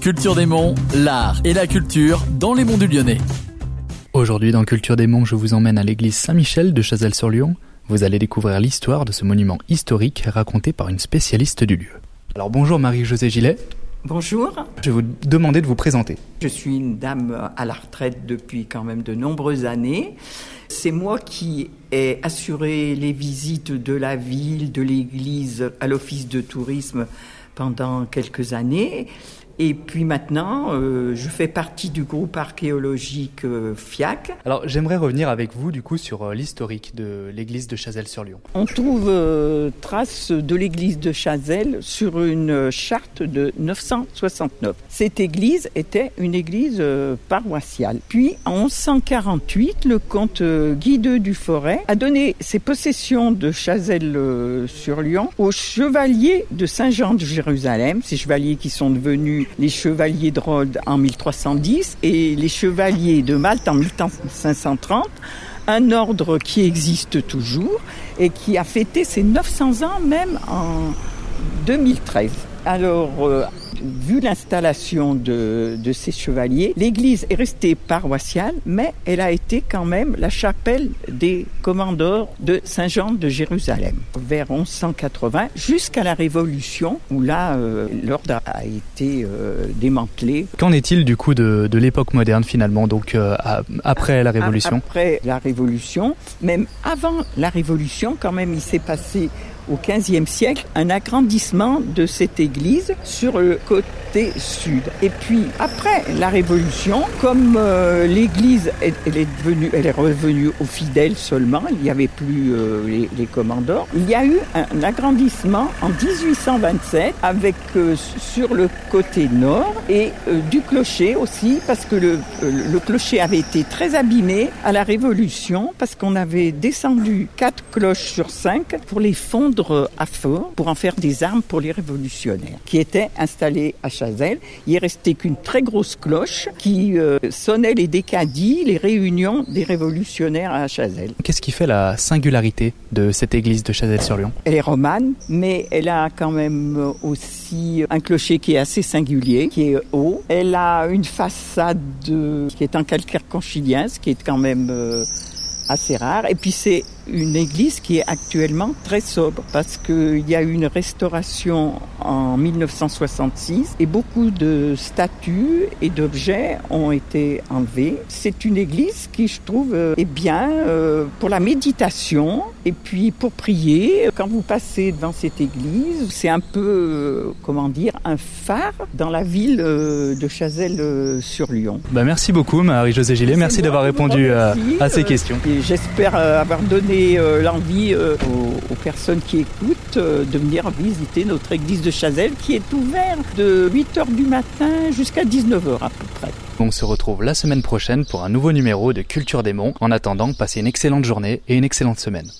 Culture des Monts, l'art et la culture dans les monts du Lyonnais. Aujourd'hui dans Culture des Monts, je vous emmène à l'église Saint-Michel de Chazelles-sur-Lyon. Vous allez découvrir l'histoire de ce monument historique raconté par une spécialiste du lieu. Alors bonjour Marie-Josée Gillet. Bonjour. Je vais vous demander de vous présenter. Je suis une dame à la retraite depuis quand même de nombreuses années. C'est moi qui ai assuré les visites de la ville, de l'église à l'office de tourisme pendant quelques années. Et puis maintenant, euh, je fais partie du groupe archéologique euh, FIAC. Alors j'aimerais revenir avec vous du coup sur euh, l'historique de l'église de Chazelles-sur-Lyon. On trouve euh, trace de l'église de Chazelles sur une charte de 969. Cette église était une église euh, paroissiale. Puis en 1148, le comte euh, Guy II du Forêt a donné ses possessions de Chazelles-sur-Lyon aux chevaliers de Saint-Jean de Jérusalem, ces chevaliers qui sont devenus les chevaliers de Rhodes en 1310 et les chevaliers de Malte en 1530 un ordre qui existe toujours et qui a fêté ses 900 ans même en 2013. Alors, euh, vu l'installation de, de, ces chevaliers, l'église est restée paroissiale, mais elle a été quand même la chapelle des commandeurs de Saint-Jean de Jérusalem, vers 1180, jusqu'à la Révolution, où là, euh, l'ordre a été euh, démantelé. Qu'en est-il du coup de, de l'époque moderne finalement, donc euh, après la Révolution? Après la Révolution, même avant la Révolution, quand même, il s'est passé au XVe siècle un agrandissement de cette église sur le côté sud. Et puis après la Révolution, comme euh, l'église elle, est devenue, elle est revenue aux fidèles seulement, il n'y avait plus euh, les, les, commandeurs, il y a eu un, agrandissement en 1827 avec euh, sur le côté nord et du clocher aussi parce que le, le clocher avait été très abîmé à la Révolution parce qu'on avait descendu quatre cloches sur cinq pour les fondre à feu pour en faire des armes pour les révolutionnaires qui étaient installés à Chazelles. Il est resté qu'une très grosse cloche qui euh, sonnait les décadis, les réunions des révolutionnaires à Chazelles. Qu'est-ce qui fait la singularité de cette église de Chazelles-sur-Lyon Elle est romane, mais elle a quand même aussi un clocher qui est assez singulier, qui est haut. Elle a une façade qui est en calcaire conchilien, ce qui est quand même euh, assez rare. Et puis c'est une église qui est actuellement très sobre parce qu'il y a eu une restauration en 1966 et beaucoup de statues et d'objets ont été enlevés. C'est une église qui, je trouve, est bien euh, pour la méditation et puis pour prier. Quand vous passez devant cette église, c'est un peu, euh, comment dire, un phare dans la ville euh, de Chazelles-sur-Lyon. Bah merci beaucoup Marie-Josée Gillet, merci d'avoir répondu à, à, ces questions. J'espère avoir donné euh, l'envie euh, aux, personnes qui écoutent euh, de venir visiter notre église de Chazelles qui est ouverte de 8h du matin jusqu'à 19h à peu près. On se retrouve la semaine prochaine pour un nouveau numéro de Culture des Monts. En attendant, passez une excellente journée et une excellente semaine.